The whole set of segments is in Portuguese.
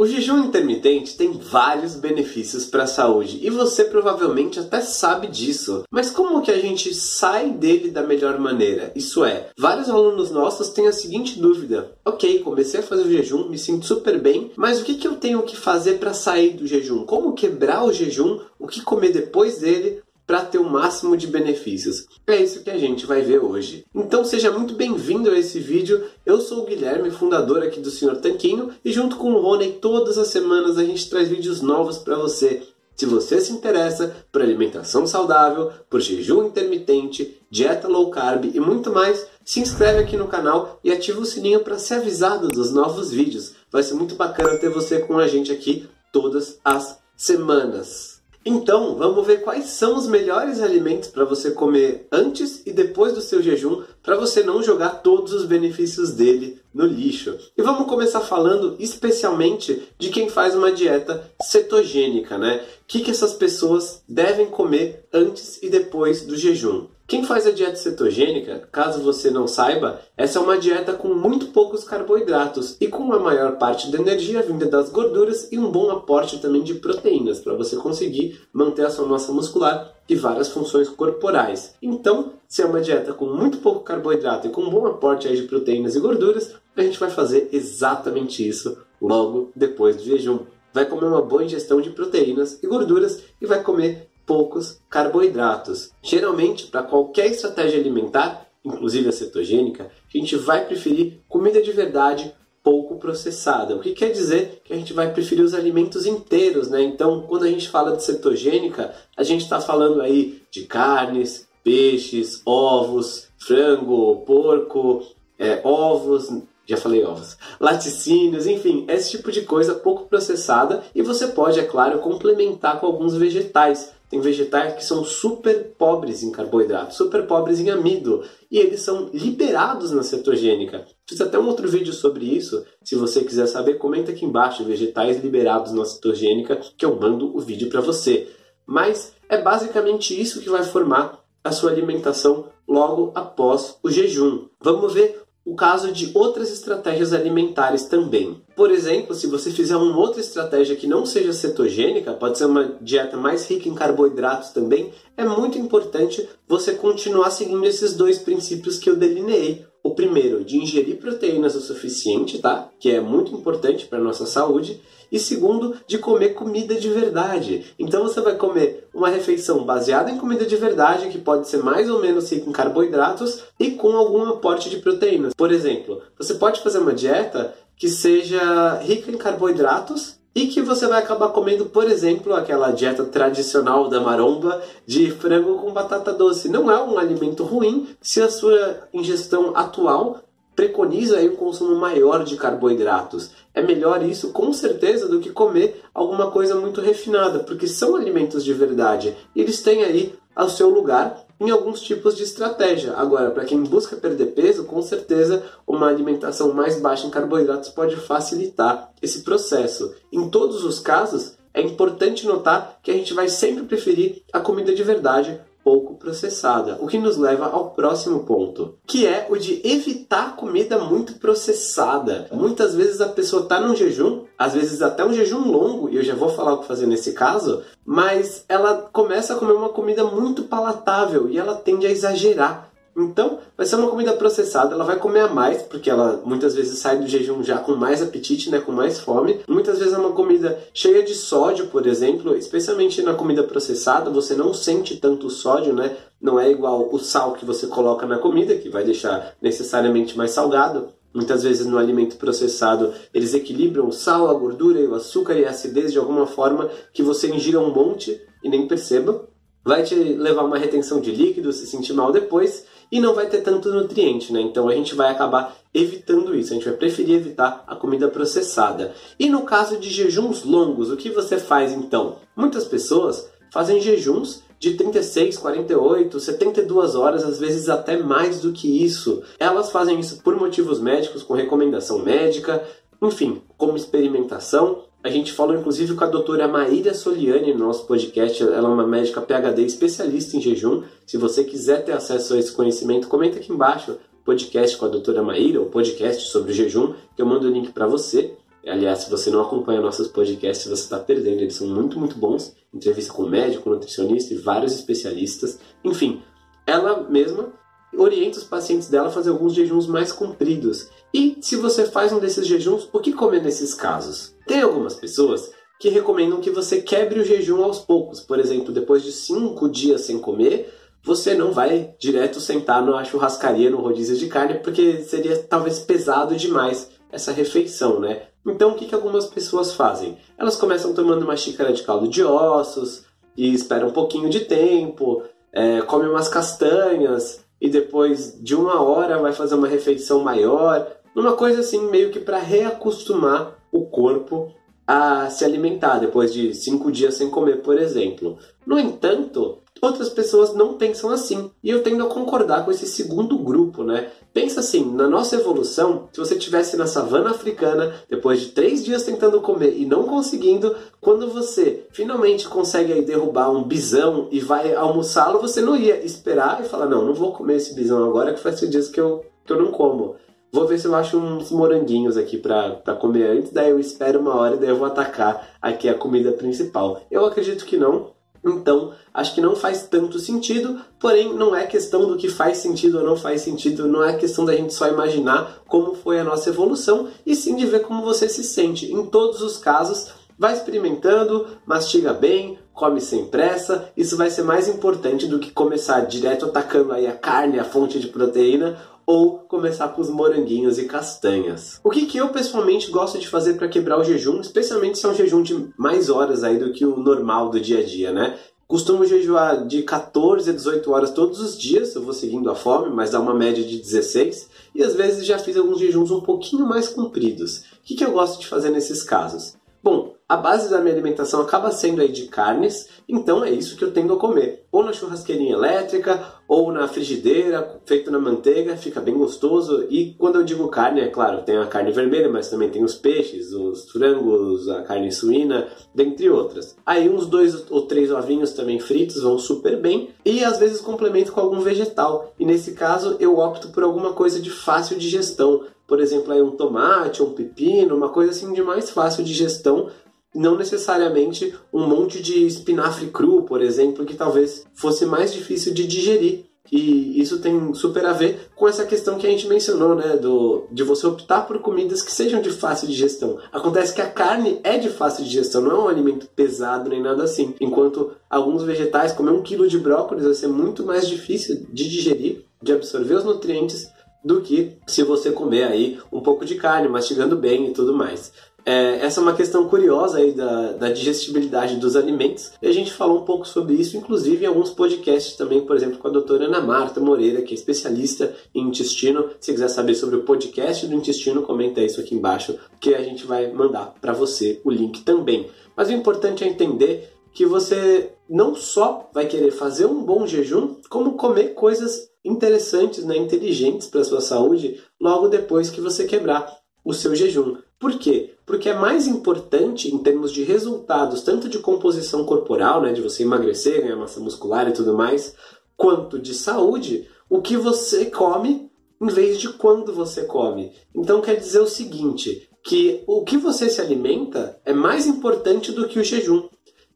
O jejum intermitente tem vários benefícios para a saúde e você provavelmente até sabe disso. Mas como que a gente sai dele da melhor maneira? Isso é, vários alunos nossos têm a seguinte dúvida: ok, comecei a fazer o jejum, me sinto super bem, mas o que, que eu tenho que fazer para sair do jejum? Como quebrar o jejum? O que comer depois dele? Para ter o máximo de benefícios. É isso que a gente vai ver hoje. Então seja muito bem-vindo a esse vídeo. Eu sou o Guilherme, fundador aqui do Senhor Tanquinho, e junto com o Rony, todas as semanas a gente traz vídeos novos para você. Se você se interessa por alimentação saudável, por jejum intermitente, dieta low carb e muito mais, se inscreve aqui no canal e ativa o sininho para ser avisado dos novos vídeos. Vai ser muito bacana ter você com a gente aqui todas as semanas. Então, vamos ver quais são os melhores alimentos para você comer antes e depois do seu jejum, para você não jogar todos os benefícios dele no lixo. E vamos começar falando especialmente de quem faz uma dieta cetogênica, né? O que, que essas pessoas devem comer antes e depois do jejum. Quem faz a dieta cetogênica, caso você não saiba, essa é uma dieta com muito poucos carboidratos e com a maior parte da energia vinda das gorduras e um bom aporte também de proteínas para você conseguir manter a sua massa muscular e várias funções corporais. Então, se é uma dieta com muito pouco carboidrato e com um bom aporte de proteínas e gorduras, a gente vai fazer exatamente isso logo depois do jejum. Vai comer uma boa ingestão de proteínas e gorduras e vai comer poucos carboidratos. Geralmente, para qualquer estratégia alimentar, inclusive a cetogênica, a gente vai preferir comida de verdade pouco processada. O que quer dizer que a gente vai preferir os alimentos inteiros, né? Então, quando a gente fala de cetogênica, a gente está falando aí de carnes, peixes, ovos, frango, porco, é, ovos, já falei ovos, laticínios, enfim, esse tipo de coisa pouco processada e você pode, é claro, complementar com alguns vegetais. Tem vegetais que são super pobres em carboidrato, super pobres em amido, e eles são liberados na cetogênica. Fiz até um outro vídeo sobre isso. Se você quiser saber, comenta aqui embaixo vegetais liberados na cetogênica, que eu mando o vídeo para você. Mas é basicamente isso que vai formar a sua alimentação logo após o jejum. Vamos ver o caso de outras estratégias alimentares também. Por exemplo, se você fizer uma outra estratégia que não seja cetogênica, pode ser uma dieta mais rica em carboidratos também, é muito importante você continuar seguindo esses dois princípios que eu delineei. O primeiro, de ingerir proteínas o suficiente, tá? Que é muito importante para nossa saúde e segundo, de comer comida de verdade. Então você vai comer uma refeição baseada em comida de verdade, que pode ser mais ou menos rica em carboidratos e com algum aporte de proteínas. Por exemplo, você pode fazer uma dieta que seja rica em carboidratos e que você vai acabar comendo, por exemplo, aquela dieta tradicional da maromba de frango com batata doce. Não é um alimento ruim se a sua ingestão atual preconiza aí um consumo maior de carboidratos. É melhor isso com certeza do que comer alguma coisa muito refinada, porque são alimentos de verdade. Eles têm aí ao seu lugar em alguns tipos de estratégia. Agora, para quem busca perder peso, com certeza uma alimentação mais baixa em carboidratos pode facilitar esse processo. Em todos os casos, é importante notar que a gente vai sempre preferir a comida de verdade pouco processada, o que nos leva ao próximo ponto, que é o de evitar comida muito processada. Muitas vezes a pessoa está num jejum, às vezes até um jejum longo, e eu já vou falar o que fazer nesse caso, mas ela começa a comer uma comida muito palatável e ela tende a exagerar. Então, vai ser uma comida processada, ela vai comer a mais, porque ela muitas vezes sai do jejum já com mais apetite, né, com mais fome. Muitas vezes é uma comida cheia de sódio, por exemplo, especialmente na comida processada, você não sente tanto sódio, né? Não é igual o sal que você coloca na comida, que vai deixar necessariamente mais salgado. Muitas vezes no alimento processado eles equilibram o sal, a gordura, o açúcar e a acidez de alguma forma que você ingira um monte e nem perceba. Vai te levar uma retenção de líquido, se sentir mal depois e não vai ter tanto nutriente, né? Então a gente vai acabar evitando isso, a gente vai preferir evitar a comida processada. E no caso de jejuns longos, o que você faz então? Muitas pessoas fazem jejuns de 36, 48, 72 horas, às vezes até mais do que isso. Elas fazem isso por motivos médicos, com recomendação médica, enfim, como experimentação. A gente falou inclusive com a doutora Maíra Soliani no nosso podcast. Ela é uma médica PhD especialista em jejum. Se você quiser ter acesso a esse conhecimento, comenta aqui embaixo podcast com a doutora Maíra, o podcast sobre o jejum, que eu mando o link para você. Aliás, se você não acompanha nossos podcasts, você está perdendo. Eles são muito, muito bons. Entrevista com médico, nutricionista e vários especialistas. Enfim, ela mesma orienta os pacientes dela a fazer alguns jejuns mais compridos. E se você faz um desses jejuns, o que comer nesses casos? Tem algumas pessoas que recomendam que você quebre o jejum aos poucos. Por exemplo, depois de cinco dias sem comer, você não vai direto sentar na churrascaria, no rodízio de carne, porque seria talvez pesado demais essa refeição, né? Então, o que, que algumas pessoas fazem? Elas começam tomando uma xícara de caldo de ossos e esperam um pouquinho de tempo, é, come umas castanhas e depois de uma hora vai fazer uma refeição maior, uma coisa assim meio que para reacostumar o corpo a se alimentar depois de cinco dias sem comer, por exemplo. No entanto, outras pessoas não pensam assim. E eu tendo a concordar com esse segundo grupo, né? Pensa assim, na nossa evolução, se você estivesse na savana africana, depois de três dias tentando comer e não conseguindo, quando você finalmente consegue aí derrubar um bisão e vai almoçá-lo, você não ia esperar e falar, não, não vou comer esse bisão agora que faz dias que eu, que eu não como. Vou ver se eu acho uns moranguinhos aqui para comer antes, daí eu espero uma hora e daí eu vou atacar aqui a comida principal. Eu acredito que não, então, acho que não faz tanto sentido, porém não é questão do que faz sentido ou não faz sentido, não é questão da gente só imaginar como foi a nossa evolução, e sim de ver como você se sente. Em todos os casos, vai experimentando, mastiga bem, come sem pressa. Isso vai ser mais importante do que começar direto atacando aí a carne, a fonte de proteína, ou começar com os moranguinhos e castanhas. O que, que eu pessoalmente gosto de fazer para quebrar o jejum, especialmente se é um jejum de mais horas aí do que o normal do dia a dia, né? Costumo jejuar de 14 a 18 horas todos os dias, eu vou seguindo a fome, mas dá uma média de 16, e às vezes já fiz alguns jejuns um pouquinho mais compridos. O que, que eu gosto de fazer nesses casos? Bom, a base da minha alimentação acaba sendo aí de carnes, então é isso que eu tendo a comer. Ou na churrasqueirinha elétrica, ou na frigideira, feito na manteiga, fica bem gostoso. E quando eu digo carne, é claro, tem a carne vermelha, mas também tem os peixes, os frangos, a carne suína, dentre outras. Aí uns dois ou três ovinhos também fritos vão super bem, e às vezes complemento com algum vegetal. E nesse caso eu opto por alguma coisa de fácil digestão, por exemplo, aí um tomate, um pepino, uma coisa assim de mais fácil digestão não necessariamente um monte de espinafre cru, por exemplo, que talvez fosse mais difícil de digerir. E isso tem super a ver com essa questão que a gente mencionou, né? Do, de você optar por comidas que sejam de fácil digestão. Acontece que a carne é de fácil digestão, não é um alimento pesado nem nada assim. Enquanto alguns vegetais, comer um quilo de brócolis vai ser muito mais difícil de digerir, de absorver os nutrientes, do que se você comer aí um pouco de carne, mastigando bem e tudo mais. É, essa é uma questão curiosa aí da, da, digestibilidade dos alimentos. E a gente falou um pouco sobre isso, inclusive em alguns podcasts também, por exemplo, com a doutora Ana Marta Moreira, que é especialista em intestino. Se quiser saber sobre o podcast do intestino, comenta isso aqui embaixo, que a gente vai mandar para você o link também. Mas o importante é entender que você não só vai querer fazer um bom jejum, como comer coisas interessantes, né, inteligentes para sua saúde logo depois que você quebrar o seu jejum. Por quê? Porque é mais importante em termos de resultados, tanto de composição corporal, né, de você emagrecer, ganhar massa muscular e tudo mais, quanto de saúde, o que você come em vez de quando você come. Então quer dizer o seguinte, que o que você se alimenta é mais importante do que o jejum.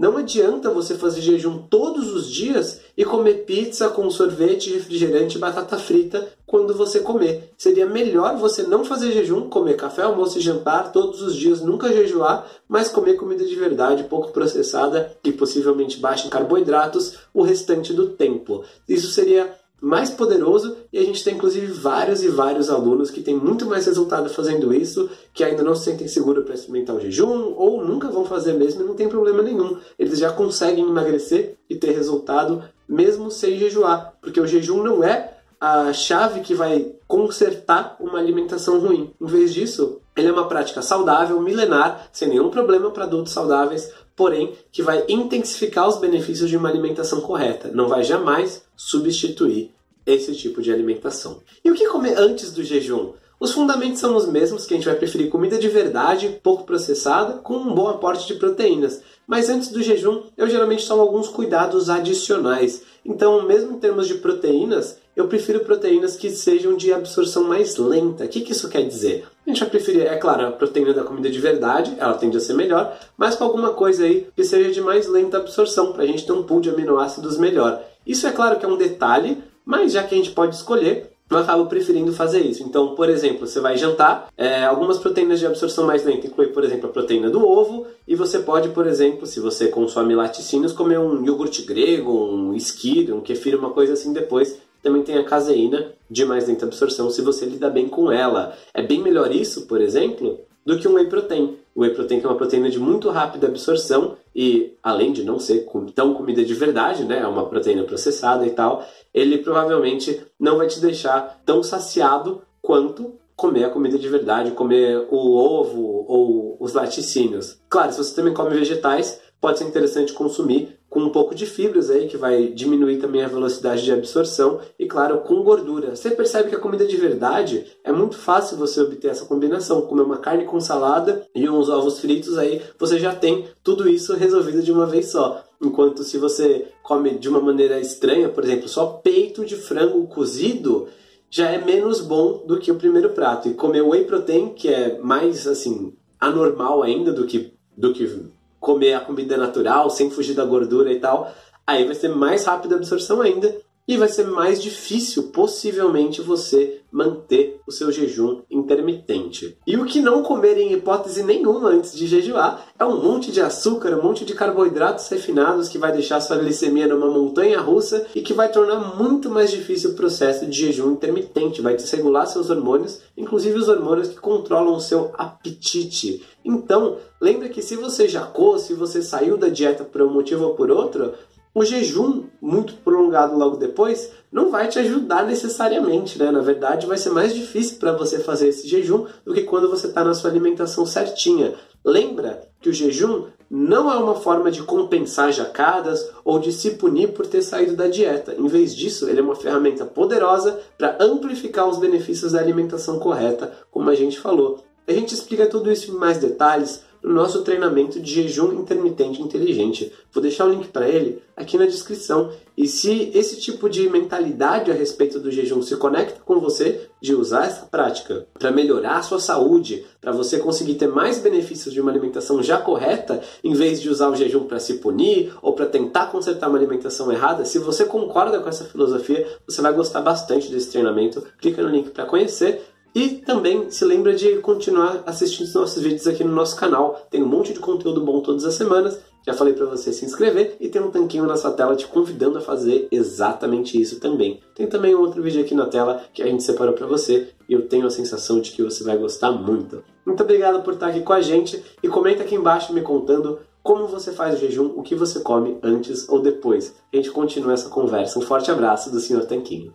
Não adianta você fazer jejum todos os dias e comer pizza com sorvete, refrigerante e batata frita quando você comer. Seria melhor você não fazer jejum, comer café, almoço e jantar todos os dias, nunca jejuar, mas comer comida de verdade, pouco processada e possivelmente baixa em carboidratos o restante do tempo. Isso seria mais poderoso e a gente tem inclusive vários e vários alunos que têm muito mais resultado fazendo isso, que ainda não se sentem seguros para experimentar o jejum ou nunca vão fazer mesmo e não tem problema nenhum. Eles já conseguem emagrecer e ter resultado mesmo sem jejuar, porque o jejum não é a chave que vai consertar uma alimentação ruim. Em vez disso, ele é uma prática saudável, milenar, sem nenhum problema para adultos saudáveis, porém que vai intensificar os benefícios de uma alimentação correta. Não vai jamais substituir esse tipo de alimentação. E o que comer antes do jejum? Os fundamentos são os mesmos, que a gente vai preferir comida de verdade, pouco processada, com um bom aporte de proteínas. Mas antes do jejum, eu geralmente tomo alguns cuidados adicionais. Então, mesmo em termos de proteínas, eu prefiro proteínas que sejam de absorção mais lenta. O que, que isso quer dizer? A gente vai preferir, é claro, a proteína da comida de verdade, ela tende a ser melhor, mas com alguma coisa aí que seja de mais lenta absorção, para a gente ter um pool de aminoácidos melhor. Isso é claro que é um detalhe, mas já que a gente pode escolher, eu acabo preferindo fazer isso. Então, por exemplo, você vai jantar, é, algumas proteínas de absorção mais lenta inclui, por exemplo, a proteína do ovo, e você pode, por exemplo, se você consome laticínios, comer um iogurte grego, um esquilo, um kefir, uma coisa assim depois. Também tem a caseína de mais lenta absorção, se você lida bem com ela. É bem melhor isso, por exemplo, do que um whey protein. O whey protein é uma proteína de muito rápida absorção e, além de não ser tão comida de verdade, né, é uma proteína processada e tal, ele provavelmente não vai te deixar tão saciado quanto comer a comida de verdade, comer o ovo ou os laticínios. Claro, se você também come vegetais, pode ser interessante consumir com um pouco de fibras aí, que vai diminuir também a velocidade de absorção, e claro, com gordura. Você percebe que a comida de verdade é muito fácil você obter essa combinação, comer uma carne com salada e uns ovos fritos, aí você já tem tudo isso resolvido de uma vez só. Enquanto se você come de uma maneira estranha, por exemplo, só peito de frango cozido, já é menos bom do que o primeiro prato. E comer whey protein, que é mais assim anormal ainda do que do que comer a comida natural, sem fugir da gordura e tal, aí vai ser mais rápida a absorção ainda e vai ser mais difícil, possivelmente, você manter o seu jejum intermitente. E o que não comer em hipótese nenhuma antes de jejuar é um monte de açúcar, um monte de carboidratos refinados que vai deixar sua glicemia numa montanha russa e que vai tornar muito mais difícil o processo de jejum intermitente, vai desregular seus hormônios, inclusive os hormônios que controlam o seu apetite. Então, lembre que se você jacou, se você saiu da dieta por um motivo ou por outro, o jejum muito prolongado logo depois não vai te ajudar necessariamente, né? Na verdade, vai ser mais difícil para você fazer esse jejum do que quando você está na sua alimentação certinha. Lembra que o jejum não é uma forma de compensar jacadas ou de se punir por ter saído da dieta. Em vez disso, ele é uma ferramenta poderosa para amplificar os benefícios da alimentação correta, como a gente falou. A gente explica tudo isso em mais detalhes no nosso treinamento de jejum intermitente inteligente. Vou deixar o link para ele aqui na descrição. E se esse tipo de mentalidade a respeito do jejum se conecta com você, de usar essa prática para melhorar a sua saúde, para você conseguir ter mais benefícios de uma alimentação já correta, em vez de usar o jejum para se punir ou para tentar consertar uma alimentação errada, se você concorda com essa filosofia, você vai gostar bastante desse treinamento. Clica no link para conhecer e também se lembra de continuar assistindo os nossos vídeos aqui no nosso canal. Tem um monte de conteúdo bom todas as semanas. Já falei para você se inscrever e tem um tanquinho na sua tela te convidando a fazer exatamente isso também. Tem também um outro vídeo aqui na tela que a gente separou para você e eu tenho a sensação de que você vai gostar muito. Muito obrigado por estar aqui com a gente e comenta aqui embaixo me contando como você faz o jejum, o que você come antes ou depois. A gente continua essa conversa. Um forte abraço do Sr. Tanquinho.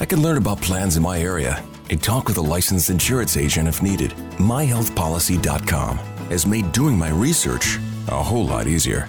I can learn about plans in my area and talk with a licensed insurance agent if needed. MyHealthPolicy.com has made doing my research a whole lot easier.